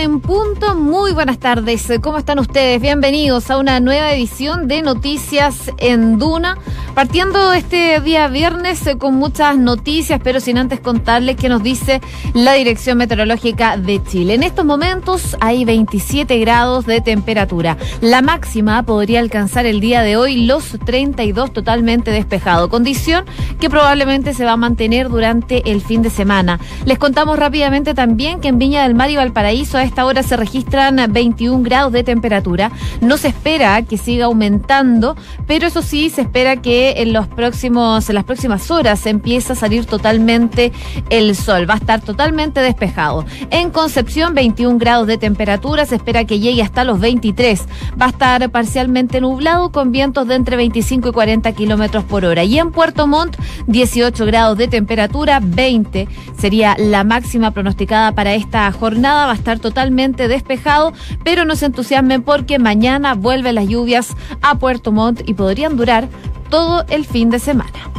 en punto. Muy buenas tardes. ¿Cómo están ustedes? Bienvenidos a una nueva edición de Noticias en Duna. Partiendo este día viernes eh, con muchas noticias, pero sin antes contarles qué nos dice la Dirección Meteorológica de Chile. En estos momentos hay 27 grados de temperatura. La máxima podría alcanzar el día de hoy los 32 totalmente despejado, condición que probablemente se va a mantener durante el fin de semana. Les contamos rápidamente también que en Viña del Mar y Valparaíso a esta hora se registran 21 grados de temperatura. No se espera que siga aumentando, pero eso sí se espera que en los próximos, en las próximas horas empieza a salir totalmente el sol. Va a estar totalmente despejado. En Concepción, 21 grados de temperatura. Se espera que llegue hasta los 23. Va a estar parcialmente nublado con vientos de entre 25 y 40 kilómetros por hora. Y en Puerto Montt, 18 grados de temperatura, 20 sería la máxima pronosticada para esta jornada. Va a estar totalmente despejado, pero no se entusiasmen porque mañana vuelven las lluvias a Puerto Montt y podrían durar todo el fin de semana.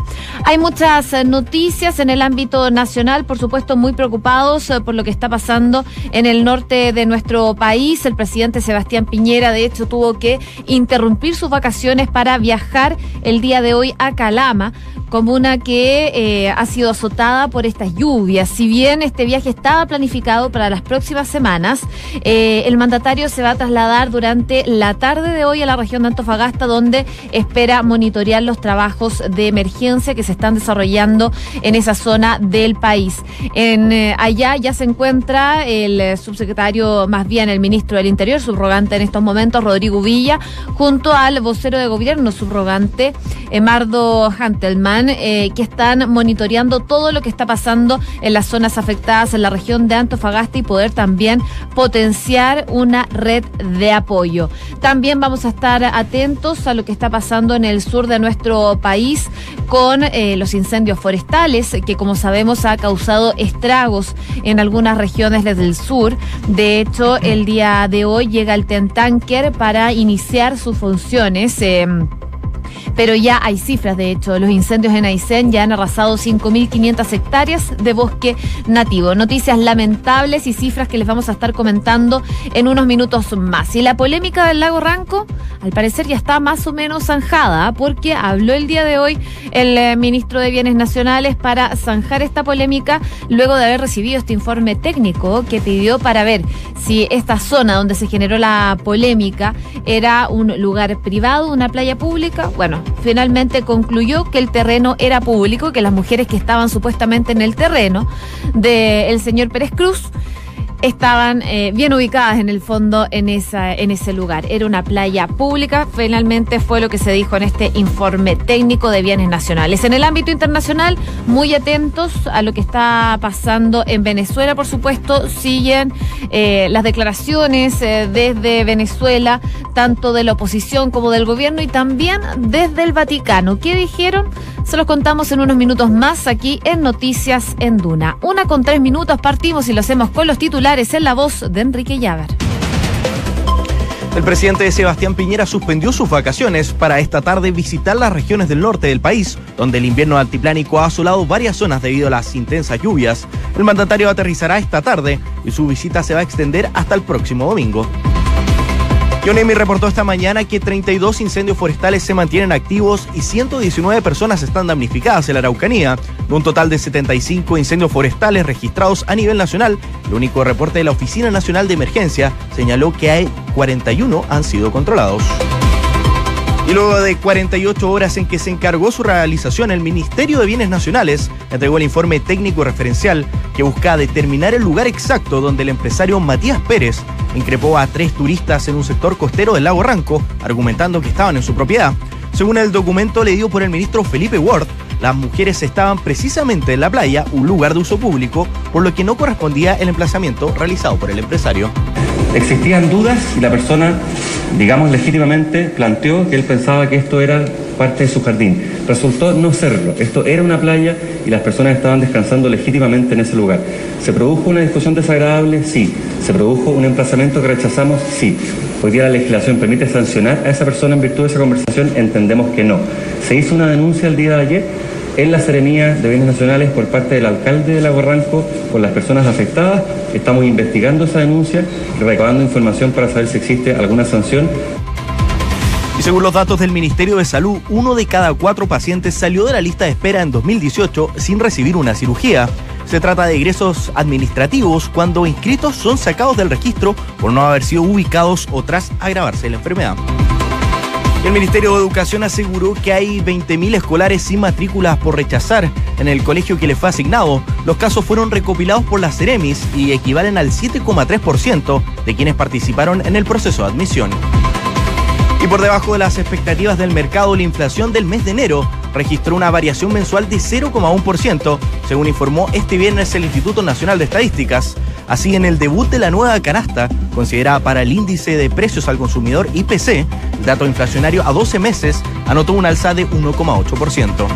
Hay muchas eh, noticias en el ámbito nacional, por supuesto, muy preocupados eh, por lo que está pasando en el norte de nuestro país. El presidente Sebastián Piñera, de hecho, tuvo que interrumpir sus vacaciones para viajar el día de hoy a Calama comuna que eh, ha sido azotada por estas lluvias. Si bien este viaje estaba planificado para las próximas semanas, el mandatario se va a trasladar durante la tarde de hoy a la región de Antofagasta, donde espera monitorear los trabajos de emergencia que se están desarrollando en esa zona del país. En, eh, allá ya se encuentra el subsecretario, más bien el ministro del Interior, subrogante en estos momentos, Rodrigo Villa, junto al vocero de gobierno subrogante, Emardo Hantelman eh, que están monitoreando todo lo que está pasando en las zonas afectadas en la región de Antofagasta y poder también potenciar una red de apoyo. También vamos a estar atentos a lo que está pasando en el sur de nuestro país con eh, los incendios forestales, que como sabemos ha causado estragos en algunas regiones desde el sur. De hecho, el día de hoy llega el Tentanker para iniciar sus funciones. Eh, pero ya hay cifras, de hecho, los incendios en Aysén ya han arrasado 5.500 hectáreas de bosque nativo. Noticias lamentables y cifras que les vamos a estar comentando en unos minutos más. Y la polémica del lago Ranco, al parecer ya está más o menos zanjada, porque habló el día de hoy el eh, ministro de Bienes Nacionales para zanjar esta polémica luego de haber recibido este informe técnico que pidió para ver si esta zona donde se generó la polémica era un lugar privado, una playa pública. Bueno, finalmente concluyó que el terreno era público, que las mujeres que estaban supuestamente en el terreno del señor Pérez Cruz estaban eh, bien ubicadas en el fondo en, esa, en ese lugar. Era una playa pública, finalmente fue lo que se dijo en este informe técnico de bienes nacionales. En el ámbito internacional, muy atentos a lo que está pasando en Venezuela, por supuesto, siguen eh, las declaraciones eh, desde Venezuela, tanto de la oposición como del gobierno y también desde el Vaticano. ¿Qué dijeron? Se los contamos en unos minutos más aquí en Noticias en Duna. Una con tres minutos partimos y lo hacemos con los titulares en la voz de Enrique Llaver. El presidente Sebastián Piñera suspendió sus vacaciones para esta tarde visitar las regiones del norte del país, donde el invierno altiplánico ha asolado varias zonas debido a las intensas lluvias. El mandatario aterrizará esta tarde y su visita se va a extender hasta el próximo domingo. Yonemi reportó esta mañana que 32 incendios forestales se mantienen activos y 119 personas están damnificadas en la Araucanía, de un total de 75 incendios forestales registrados a nivel nacional. El único reporte de la Oficina Nacional de Emergencia señaló que hay 41 han sido controlados. Y luego de 48 horas en que se encargó su realización, el Ministerio de Bienes Nacionales entregó el informe técnico referencial que busca determinar el lugar exacto donde el empresario Matías Pérez increpó a tres turistas en un sector costero del lago Ranco, argumentando que estaban en su propiedad. Según el documento leído por el ministro Felipe Ward, las mujeres estaban precisamente en la playa, un lugar de uso público, por lo que no correspondía el emplazamiento realizado por el empresario. Existían dudas y la persona, digamos legítimamente, planteó que él pensaba que esto era parte de su jardín. Resultó no serlo. Esto era una playa y las personas estaban descansando legítimamente en ese lugar. ¿Se produjo una discusión desagradable? Sí. ¿Se produjo un emplazamiento que rechazamos? Sí. Hoy día la legislación permite sancionar a esa persona en virtud de esa conversación, entendemos que no. Se hizo una denuncia el día de ayer en la Seremía de Bienes Nacionales por parte del alcalde de Lago Ranco con las personas afectadas. Estamos investigando esa denuncia y recabando información para saber si existe alguna sanción. Y según los datos del Ministerio de Salud, uno de cada cuatro pacientes salió de la lista de espera en 2018 sin recibir una cirugía. Se trata de egresos administrativos cuando inscritos son sacados del registro por no haber sido ubicados o tras agravarse la enfermedad. El Ministerio de Educación aseguró que hay 20.000 escolares sin matrículas por rechazar en el colegio que les fue asignado. Los casos fueron recopilados por las Ceremis y equivalen al 7,3% de quienes participaron en el proceso de admisión. Y por debajo de las expectativas del mercado, la inflación del mes de enero registró una variación mensual de 0,1%, según informó este viernes el Instituto Nacional de Estadísticas. Así, en el debut de la nueva canasta, considerada para el índice de precios al consumidor IPC, el dato inflacionario a 12 meses anotó un alza de 1,8%.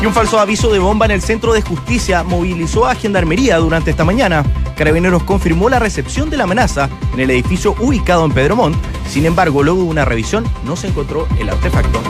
Y un falso aviso de bomba en el Centro de Justicia movilizó a Gendarmería durante esta mañana. Carabineros confirmó la recepción de la amenaza en el edificio ubicado en Pedromont. Sin embargo, luego de una revisión no se encontró el artefacto.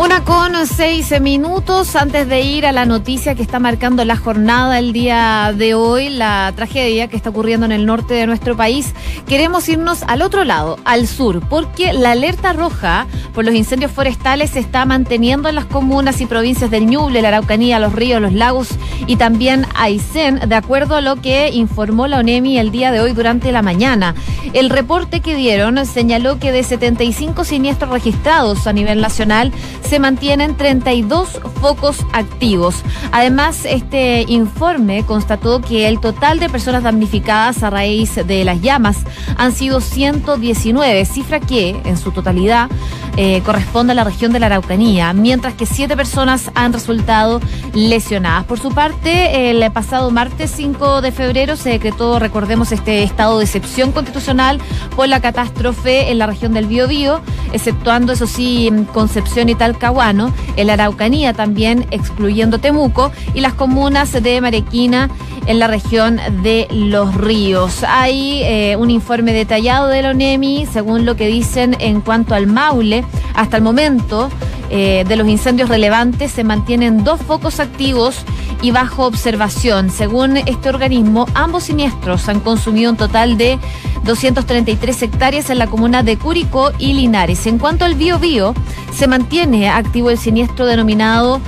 Una con seis minutos antes de ir a la noticia que está marcando la jornada el día de hoy, la tragedia que está ocurriendo en el norte de nuestro país. Queremos irnos al otro lado, al sur, porque la alerta roja por los incendios forestales se está manteniendo en las comunas y provincias del Ñuble, la Araucanía, los ríos, los lagos y también Aysén, de acuerdo a lo que informó la ONEMI el día de hoy durante la mañana. El reporte que dieron señaló que de 75 siniestros registrados a nivel nacional, se mantienen 32 focos activos. Además, este informe constató que el total de personas damnificadas a raíz de las llamas han sido 119, cifra que en su totalidad eh, corresponde a la región de la Araucanía, mientras que siete personas han resultado lesionadas. Por su parte, el pasado martes 5 de febrero se decretó, recordemos, este estado de excepción constitucional por la catástrofe en la región del Biobío, exceptuando, eso sí, Concepción y Talcahuano, en la Araucanía también, excluyendo Temuco, y las comunas de Marequina en la región de Los Ríos. Hay eh, un informe detallado de la ONEMI, según lo que dicen en cuanto al Maule. Hasta el momento eh, de los incendios relevantes se mantienen dos focos activos y bajo observación. Según este organismo, ambos siniestros han consumido un total de 233 hectáreas en la comuna de Curicó y Linares. En cuanto al Bio se mantiene activo el siniestro denominado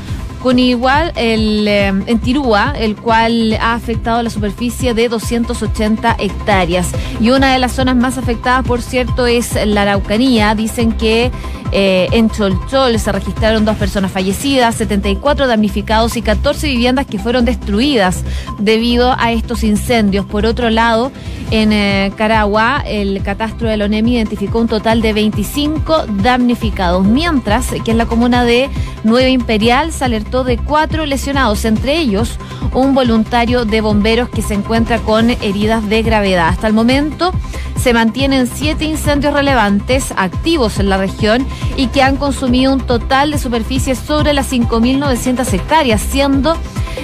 con igual el, eh, en Tirúa, el cual ha afectado la superficie de 280 hectáreas. Y una de las zonas más afectadas, por cierto, es la Araucanía. Dicen que eh, en Cholchol se registraron dos personas fallecidas, 74 damnificados y 14 viviendas que fueron destruidas debido a estos incendios. Por otro lado, en eh, Caragua, el catastro de Lonemi identificó un total de 25 damnificados, mientras que en la comuna de Nueva Imperial se alertó de cuatro lesionados, entre ellos un voluntario de bomberos que se encuentra con heridas de gravedad. Hasta el momento se mantienen siete incendios relevantes activos en la región y que han consumido un total de superficie sobre las 5.900 hectáreas, siendo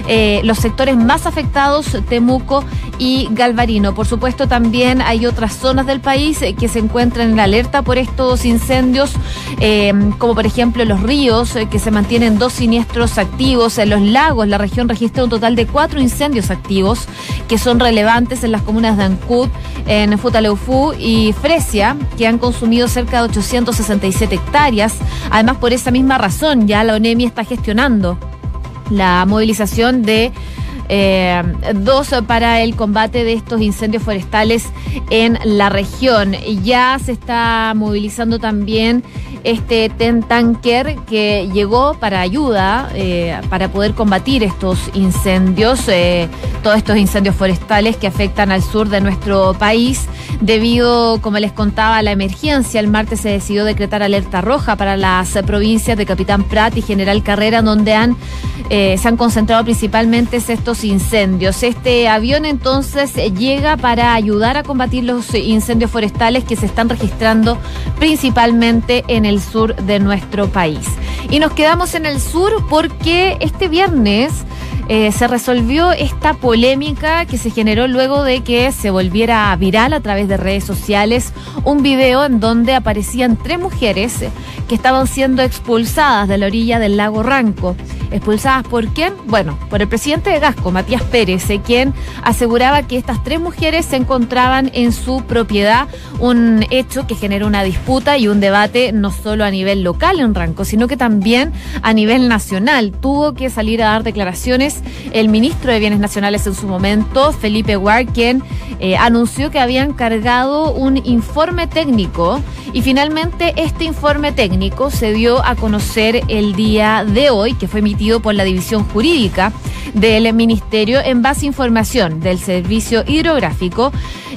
eh, los sectores más afectados, Temuco y Galvarino. Por supuesto, también hay otras zonas del país eh, que se encuentran en alerta por estos incendios, eh, como por ejemplo los ríos, que se mantienen dos siniestros activos. En los lagos, la región registra un total de cuatro incendios activos que son relevantes en las comunas de Ancud, en Futaleufú y Fresia, que han consumido cerca de 867 hectáreas. Además, por esa misma razón, ya la ONEMI está gestionando la movilización de eh, dos para el combate de estos incendios forestales en la región. Ya se está movilizando también este TEN Tanker que llegó para ayuda eh, para poder combatir estos incendios, eh, todos estos incendios forestales que afectan al sur de nuestro país. Debido, como les contaba, a la emergencia, el martes se decidió decretar alerta roja para las provincias de Capitán Prat y General Carrera, donde han, se han concentrado principalmente estos incendios. Este avión entonces llega para ayudar a combatir los incendios forestales que se están registrando principalmente en el sur de nuestro país. Y nos quedamos en el sur porque este viernes eh, se resolvió esta polémica que se generó luego de que se volviera viral a través de redes sociales un video en donde aparecían tres mujeres que estaban siendo expulsadas de la orilla del lago Ranco. ¿Expulsadas por quién? Bueno, por el presidente de Gasco, Matías Pérez, eh, quien aseguraba que estas tres mujeres se encontraban en su propiedad, un hecho que generó una disputa y un debate no solo a nivel local en Ranco, sino que también a nivel nacional. Tuvo que salir a dar declaraciones el ministro de Bienes Nacionales en su momento, Felipe Ward, quien eh, anunció que habían cargado un informe técnico. Y finalmente este informe técnico se dio a conocer el día de hoy, que fue emitido por la División Jurídica del Ministerio en base a información del Servicio Hidrográfico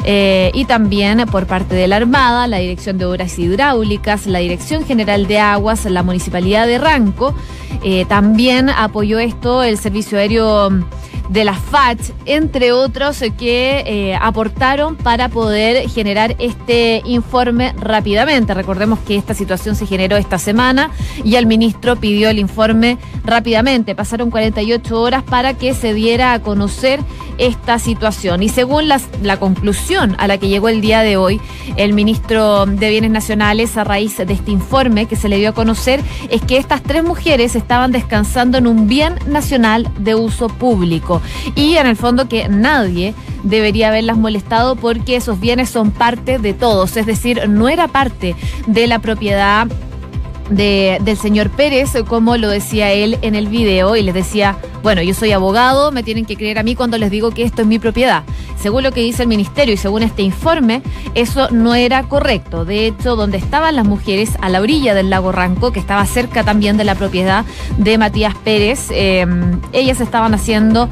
eh, y también por parte de la Armada, la Dirección de Obras Hidráulicas, la Dirección General de Aguas, la Municipalidad de Ranco. Eh, también apoyó esto el Servicio Aéreo de la FACH, entre otros, que eh, aportaron para poder generar este informe rápidamente. Recordemos que esta situación se generó esta semana y el ministro pidió el informe rápidamente. Pasaron 48 horas para que se diera a conocer esta situación. Y según la conclusión a la que llegó el día de hoy, el ministro de Bienes Nacionales, a raíz de este informe que se le dio a conocer, es que estas tres mujeres estaban descansando en un bien nacional de uso público. Y en el fondo que nadie debería haberlas molestado porque esos bienes son parte de todos, es decir, no era parte de la propiedad del señor Pérez, como lo decía él en el video, y les decía, bueno, yo soy abogado, me tienen que creer a mí cuando les digo que esto es mi propiedad. Según lo que dice el ministerio y según este informe, eso no era correcto. De hecho, donde estaban las mujeres, a la orilla del lago Ranco, que estaba cerca también de la propiedad de Matías Pérez, eh, ellas estaban haciendo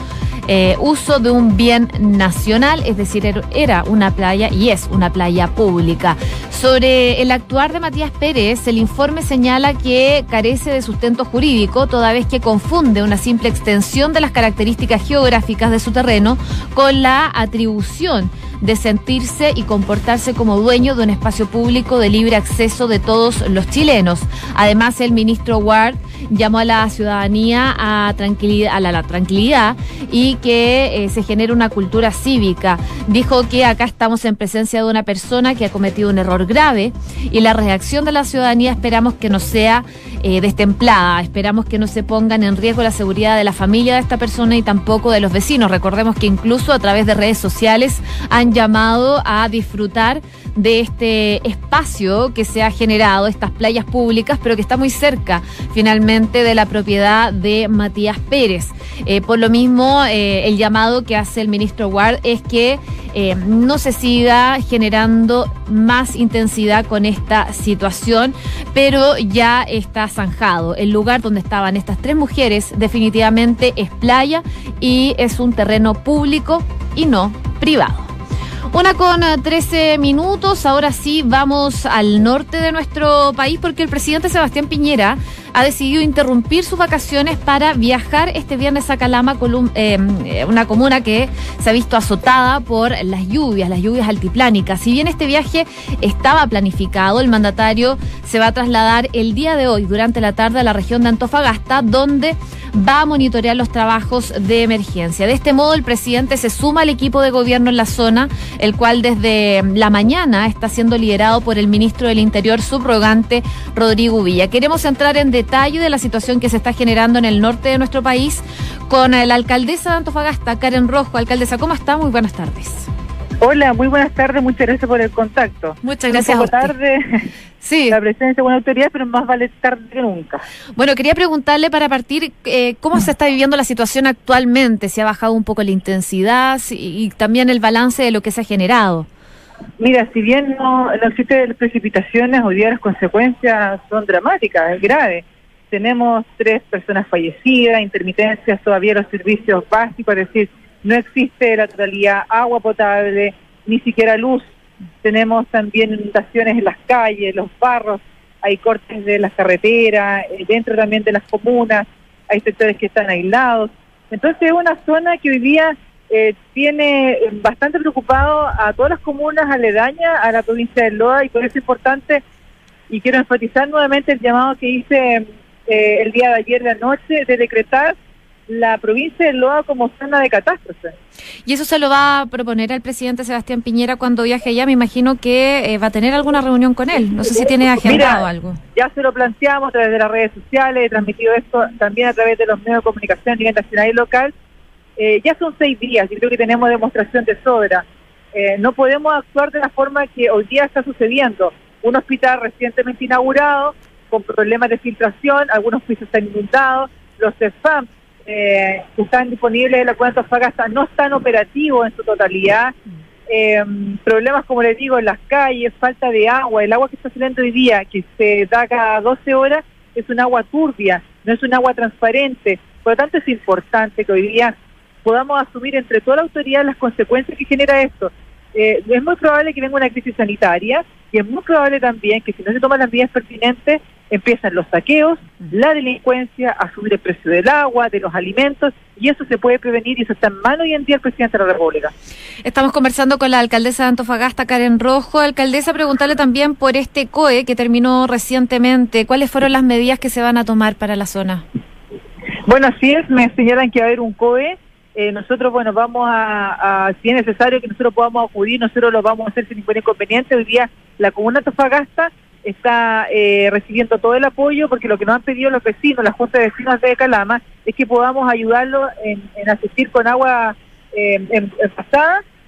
eh, uso de un bien nacional, es decir, er, era una playa y es una playa pública. Sobre el actuar de Matías Pérez, el informe señala que carece de sustento jurídico, toda vez que confunde una simple extensión de las características geográficas de su terreno con la atribución de sentirse y comportarse como dueño de un espacio público de libre acceso de todos los chilenos. Además, el ministro Ward llamó a la ciudadanía a, tranquilidad, a la, tranquilidad y que eh, se genere una cultura cívica. Dijo que acá estamos en presencia de una persona que ha cometido un error grave y la reacción de la ciudadanía esperamos que no sea eh, destemplada. Esperamos que no se pongan en riesgo la seguridad de la familia de esta persona y tampoco de los vecinos. Recordemos que incluso a través de redes sociales han llamado a disfrutar de este espacio que se ha generado, estas playas públicas, pero que está muy cerca finalmente de la propiedad de Matías Pérez. Eh, por lo mismo, eh, el llamado que hace el ministro Ward es que no se siga generando más intensidad con esta situación, pero ya está zanjado. El lugar donde estaban estas tres mujeres definitivamente es playa y es un terreno público y no privado. Una con 13 eh, minutos, ahora sí vamos al norte de nuestro país porque el presidente Sebastián Piñera ha decidido interrumpir sus vacaciones para viajar este viernes a Calama, eh, una comuna que se ha visto azotada por las lluvias, las lluvias altiplánicas. Si bien este viaje estaba planificado, el mandatario se va a trasladar el día de hoy, durante la tarde, a la región de Antofagasta, donde va a monitorear los trabajos de emergencia. De este modo, el presidente se suma al equipo de gobierno en la zona, el cual desde la mañana está siendo liderado por el ministro del Interior subrogante Rodrigo Villa. Queremos entrar en detalle de la situación que se está generando en el norte de nuestro país con la alcaldesa de Antofagasta, Karen Rojo. Alcaldesa, ¿cómo está? Muy buenas tardes. Hola, muy buenas tardes, muchas gracias por el contacto. Muchas gracias. Un tarde sí. la presencia de buena autoridad, pero más vale tarde que nunca. Bueno, quería preguntarle para partir, eh, ¿cómo se está viviendo la situación actualmente? ¿Se ha bajado un poco la intensidad y, también el balance de lo que se ha generado? Mira, si bien no, no existen precipitaciones, hoy día las consecuencias son dramáticas, graves. Tenemos tres personas fallecidas, intermitencias todavía los servicios básicos, es decir, no existe la totalidad agua potable, ni siquiera luz. Tenemos también inundaciones en las calles, los barros, hay cortes de las carreteras, eh, dentro también de las comunas, hay sectores que están aislados. Entonces es una zona que hoy día eh, tiene bastante preocupado a todas las comunas aledañas a la provincia de Loa y por eso es importante y quiero enfatizar nuevamente el llamado que hice eh, el día de ayer de la noche de decretar la provincia de Loa como zona de catástrofe. ¿Y eso se lo va a proponer al presidente Sebastián Piñera cuando viaje allá? Me imagino que eh, va a tener alguna reunión con él. No sé si tiene agendado algo. Ya se lo planteamos a través de las redes sociales, he transmitido esto también a través de los medios de comunicación a nivel nacional y local. Eh, ya son seis días y creo que tenemos demostración de sobra. Eh, no podemos actuar de la forma que hoy día está sucediendo. Un hospital recientemente inaugurado, con problemas de filtración, algunos pisos están inundados, los CEFAM eh, que están disponibles en la cuenta Fagasta no están operativos en su totalidad. Eh, problemas, como les digo, en las calles, falta de agua. El agua que está saliendo hoy día, que se da cada 12 horas, es un agua turbia, no es un agua transparente. Por lo tanto, es importante que hoy día podamos asumir entre toda la autoridad las consecuencias que genera esto. Eh, es muy probable que venga una crisis sanitaria y es muy probable también que si no se toman las medidas pertinentes, empiezan los saqueos, la delincuencia, a subir el precio del agua, de los alimentos, y eso se puede prevenir y eso está en mano hoy en día el presidente de la República. Estamos conversando con la alcaldesa de Antofagasta, Karen Rojo. Alcaldesa, preguntarle también por este COE que terminó recientemente. ¿Cuáles fueron las medidas que se van a tomar para la zona? Bueno, así es, me señalan que va a haber un COE. Eh, nosotros, bueno, vamos a, si es necesario que nosotros podamos acudir, nosotros lo vamos a hacer sin ningún inconveniente. Hoy día la comuna de Antofagasta está eh, recibiendo todo el apoyo porque lo que nos han pedido los vecinos, las juntas de vecinos de Calama, es que podamos ayudarlos en, asistir con agua eh, en,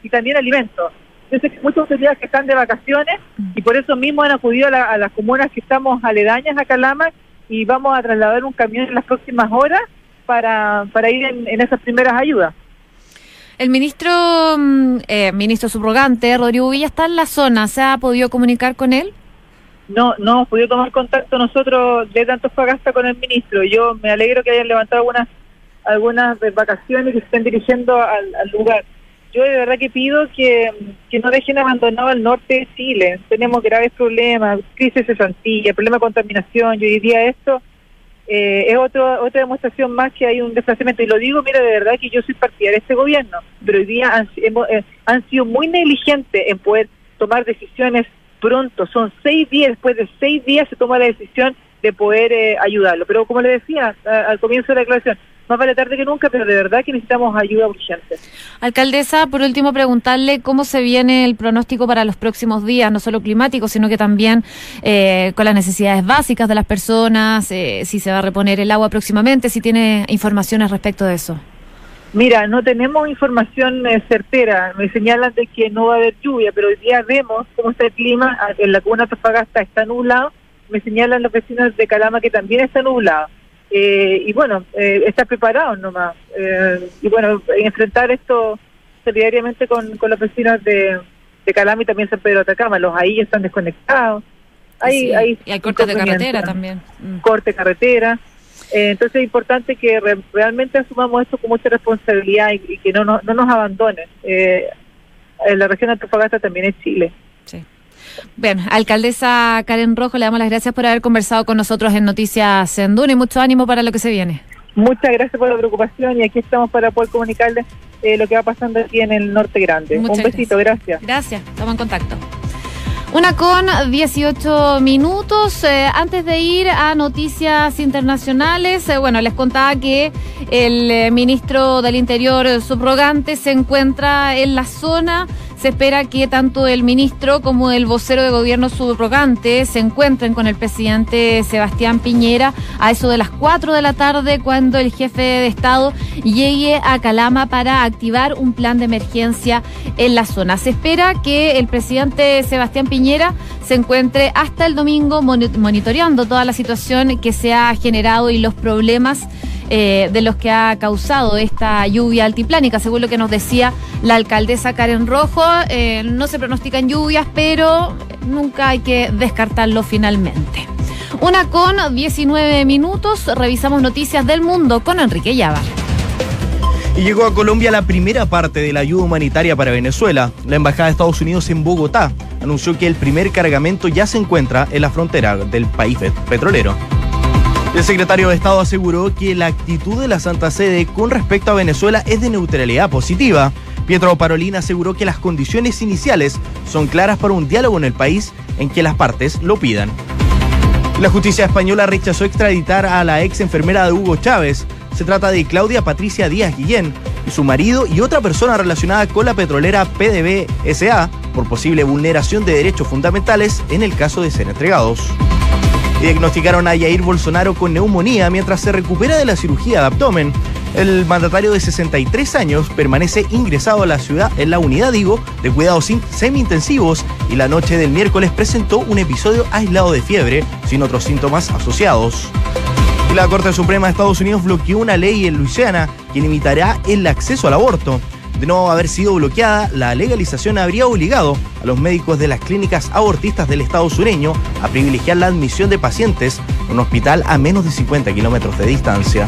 y también alimentos. Que muchas autoridades que están de vacaciones y por eso mismo han acudido a, las comunas que estamos aledañas a Calama y vamos a trasladar un camión en las próximas horas para, para ir en, esas primeras ayudas. El ministro, mm, eh, ministro subrogante, Rodrigo Villa, está en la zona. ¿Se ha podido comunicar con él? No no hemos podido tomar contacto nosotros de Antofagasta con el ministro. Yo me alegro que hayan levantado algunas algunas vacaciones que se estén dirigiendo al, lugar. Yo de verdad que pido que, no dejen abandonado el norte de Chile. Tenemos graves problemas, crisis de Santilla, problema de contaminación. Yo diría esto eh, es otro, otra demostración más que hay un desplazamiento. Y lo digo, mira, de verdad que yo soy partidaria de este gobierno, pero hoy día han, eh, han sido muy negligentes en poder tomar decisiones pronto, son seis días, después de seis días se toma la decisión de poder eh, ayudarlo. Pero como le decía al comienzo de la declaración, más vale tarde que nunca, pero de verdad que necesitamos ayuda urgente. Alcaldesa, por último, preguntarle cómo se viene el pronóstico para los próximos días, no solo climático, sino que también eh, con las necesidades básicas de las personas, eh, si se va a reponer el agua próximamente, si tiene informaciones respecto de eso. Mira, no tenemos información eh, certera. Me señalan de que no va a haber lluvia, pero hoy día vemos cómo está el clima. Ah, en la comuna Tofagasta está nublado. Me señalan los vecinos de Calama que también está nublado. Eh, y bueno, eh, está preparado nomás. Eh, y bueno, enfrentar esto solidariamente con, con los vecinos de, de Calama y también San Pedro de Atacama. Los ahí están desconectados. Hay, hay, y hay cortes de carretera también. Mm. Corte de carretera. Eh, entonces es importante que realmente asumamos esto con mucha responsabilidad y, que no, no, nos abandonen. Eh, la región de Antofagasta también es Chile. Sí. Bien, alcaldesa Karen Rojo, le damos las gracias por haber conversado con nosotros en Noticias Senduna y mucho ánimo para lo que se viene. Muchas gracias por la preocupación y aquí estamos para poder comunicarles eh, lo que va pasando aquí en el Norte Grande. Un besito, gracias. Gracias, estamos en contacto. Una con 18 minutos. Eh, antes de ir a noticias internacionales, eh, bueno, les contaba que el eh, ministro del Interior subrogante se encuentra en la zona se espera que tanto el ministro como el vocero de gobierno subrogante se encuentren con el presidente Sebastián Piñera a eso de las 4 de la tarde cuando el jefe de Estado llegue a Calama para activar un plan de emergencia en la zona. Se espera que el presidente Sebastián Piñera se encuentre hasta el domingo monitoreando toda la situación que se ha generado y los problemas eh, de los que ha causado esta lluvia altiplánica, según lo que nos decía la alcaldesa Karen Rojo. Eh, no se pronostican lluvias, pero nunca hay que descartarlo finalmente. Una con 19 minutos, revisamos noticias del mundo con Enrique Llava. Y llegó a Colombia la primera parte de la ayuda humanitaria para Venezuela. La Embajada de Estados Unidos en Bogotá anunció que el primer cargamento ya se encuentra en la frontera del país petrolero. El secretario de Estado aseguró que la actitud de la Santa Sede con respecto a Venezuela es de neutralidad positiva. Pietro Parolín aseguró que las condiciones iniciales son claras para un diálogo en el país en que las partes lo pidan. La justicia española rechazó extraditar a la ex enfermera de Hugo Chávez Se trata de Claudia Patricia Díaz Guillén y su marido y otra persona relacionada con la petrolera PDVSA por posible vulneración de derechos fundamentales en el caso de ser entregados. Diagnosticaron a Jair Bolsonaro con neumonía mientras se recupera de la cirugía de abdomen. El mandatario de 63 años permanece ingresado a la ciudad en la unidad, de cuidados semi-intensivos y la noche del miércoles presentó un episodio aislado de fiebre sin otros síntomas asociados. La Corte Suprema de Estados Unidos bloqueó una ley en Luisiana que limitará el acceso al aborto. De no haber sido bloqueada, la legalización habría obligado a los médicos de las clínicas abortistas del Estado sureño a privilegiar la admisión de pacientes en un hospital a menos de 50 kilómetros de distancia.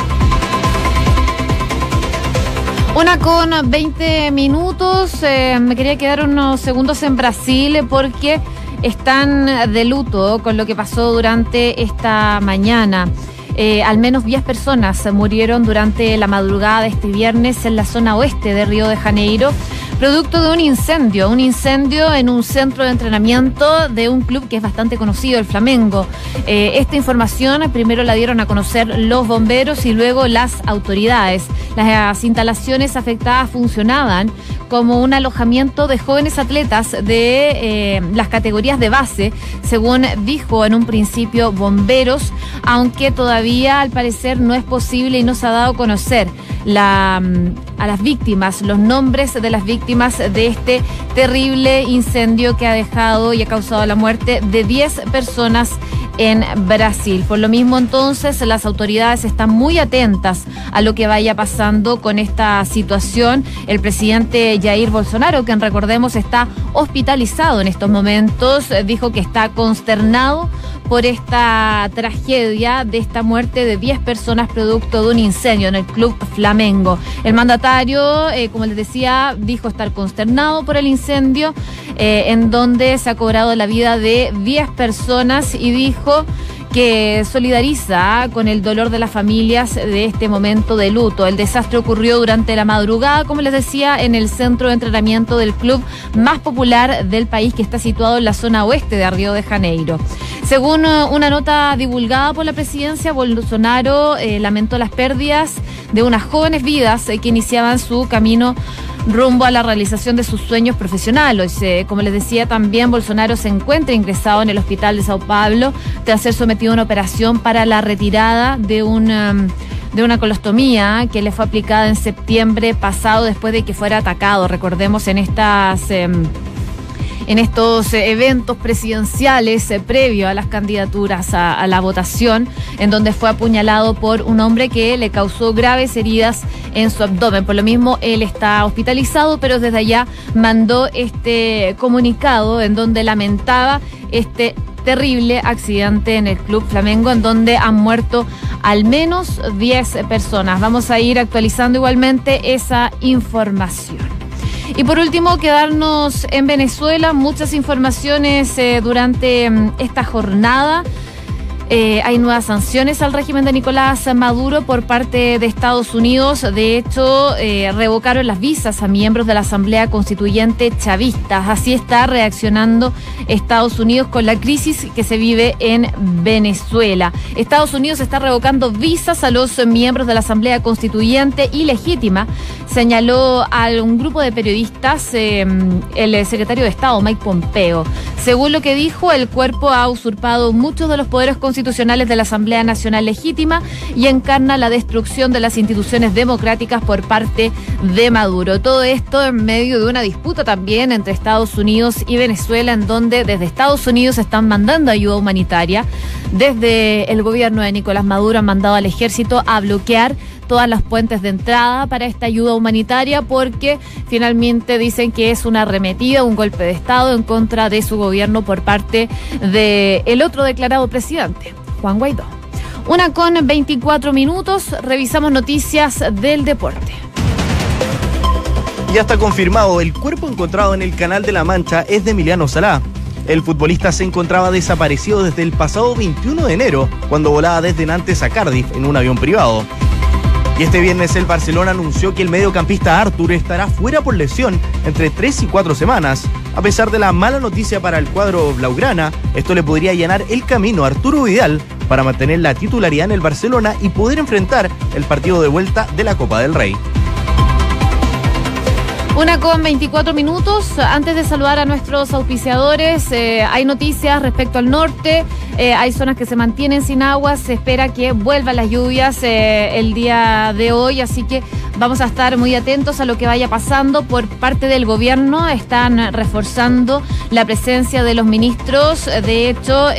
Una con 20 minutos. Eh, me quería quedar unos segundos en Brasil porque están de luto con lo que pasó durante esta mañana. Eh, al menos 10 personas murieron durante la madrugada de este viernes en la zona oeste de Río de Janeiro producto de un incendio, un incendio en un centro de entrenamiento de un club que es bastante conocido, el Flamengo. Eh, esta información primero la dieron a conocer los bomberos y luego las autoridades. Las instalaciones afectadas funcionaban como un alojamiento de jóvenes atletas de eh, las categorías de base, según dijo en un principio bomberos, aunque todavía al parecer no es posible y no se ha dado a conocer la, mm, a las víctimas, los nombres de las víctimas de este terrible incendio que ha dejado y ha causado la muerte de 10 personas en Brasil. Por lo mismo entonces las autoridades están muy atentas a lo que vaya pasando con esta situación. El presidente Jair Bolsonaro, quien recordemos está hospitalizado en estos momentos, dijo que está consternado por esta tragedia de esta muerte de 10 personas producto de un incendio en el Club Flamengo. El mandatario, eh, como les decía, dijo estar consternado por el incendio eh, en donde se ha cobrado la vida de 10 personas y dijo que solidariza con el dolor de las familias de este momento de luto. El desastre ocurrió durante la madrugada, como les decía, en el centro de entrenamiento del club más popular del país que está situado en la zona oeste de Río de Janeiro. Según uh, una nota divulgada por la presidencia, Bolsonaro eh, lamentó las pérdidas de unas jóvenes vidas eh, que iniciaban su camino rumbo a la realización de sus sueños profesionales. Eh, como les decía también, Bolsonaro se encuentra ingresado en el hospital de Sao Paulo tras ser sometido a una operación para la retirada de una, um, de una colostomía que le fue aplicada en septiembre pasado después de que fuera atacado. Recordemos en estas... Em, en estos eh, eventos presidenciales eh, previo a las candidaturas a, la votación, en donde fue apuñalado por un hombre que le causó graves heridas en su abdomen. Por lo mismo, él está hospitalizado, pero desde allá mandó este comunicado en donde lamentaba este terrible accidente en el Club Flamengo, en donde han muerto al menos 10 personas. Vamos a ir actualizando igualmente esa información. Y por último, quedarnos en Venezuela. Muchas informaciones eh, durante mm, esta jornada. Eh, hay nuevas sanciones al régimen de Nicolás Maduro por parte de Estados Unidos. De hecho, eh, revocaron las visas a miembros de la Asamblea Constituyente chavistas. Así está reaccionando Estados Unidos con la crisis que se vive en Venezuela. Estados Unidos está revocando visas a los miembros de la Asamblea Constituyente ilegítima, señaló a un grupo de periodistas eh, el secretario de Estado, Mike Pompeo. Según lo que dijo, el cuerpo ha usurpado muchos de los poderes constitucionales constitucionales de la Asamblea Nacional Legítima y encarna la destrucción de las instituciones democráticas por parte de Maduro. Todo esto en medio de una disputa también entre Estados Unidos y Venezuela, en donde desde Estados Unidos están mandando ayuda humanitaria. Desde el gobierno de Nicolás Maduro han mandado al ejército a bloquear todas las puentes de entrada para esta ayuda humanitaria porque finalmente dicen que es una arremetida, un golpe de Estado en contra de su gobierno por parte del el otro declarado presidente, Juan Guaidó. Una con 24 minutos, revisamos noticias del deporte. Ya está confirmado, el cuerpo encontrado en el Canal de la Mancha es de Emiliano Salá. El futbolista se encontraba desaparecido desde el pasado 21 de enero, cuando volaba desde Nantes a Cardiff en un avión privado. Y este viernes el Barcelona anunció que el mediocampista Artur estará fuera por lesión entre 3 y 4 semanas. A pesar de la mala noticia para el cuadro Blaugrana, esto le podría llenar el camino a Arturo Vidal para mantener la titularidad en el Barcelona y poder enfrentar el partido de vuelta de la Copa del Rey. Una con 24 minutos. Antes de saludar a nuestros auspiciadores, eh, hay noticias respecto al norte. Eh, hay zonas que se mantienen sin agua. Se espera que vuelvan las lluvias eh, el día de hoy. Así que vamos a estar muy atentos a lo que vaya pasando. Por parte del gobierno están reforzando la presencia de los ministros. De hecho,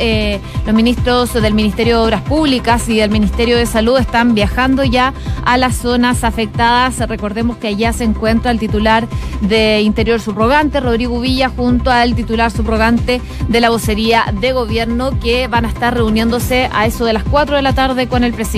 los ministros del Ministerio de Obras Públicas y del Ministerio de Salud están viajando ya a las zonas afectadas. Recordemos que allá se encuentra el titular de Interior Subrogante, Rodrigo Villa, junto al titular subrogante de la vocería de gobierno, van a estar reuniéndose a eso de las 4 de la tarde con el presidente.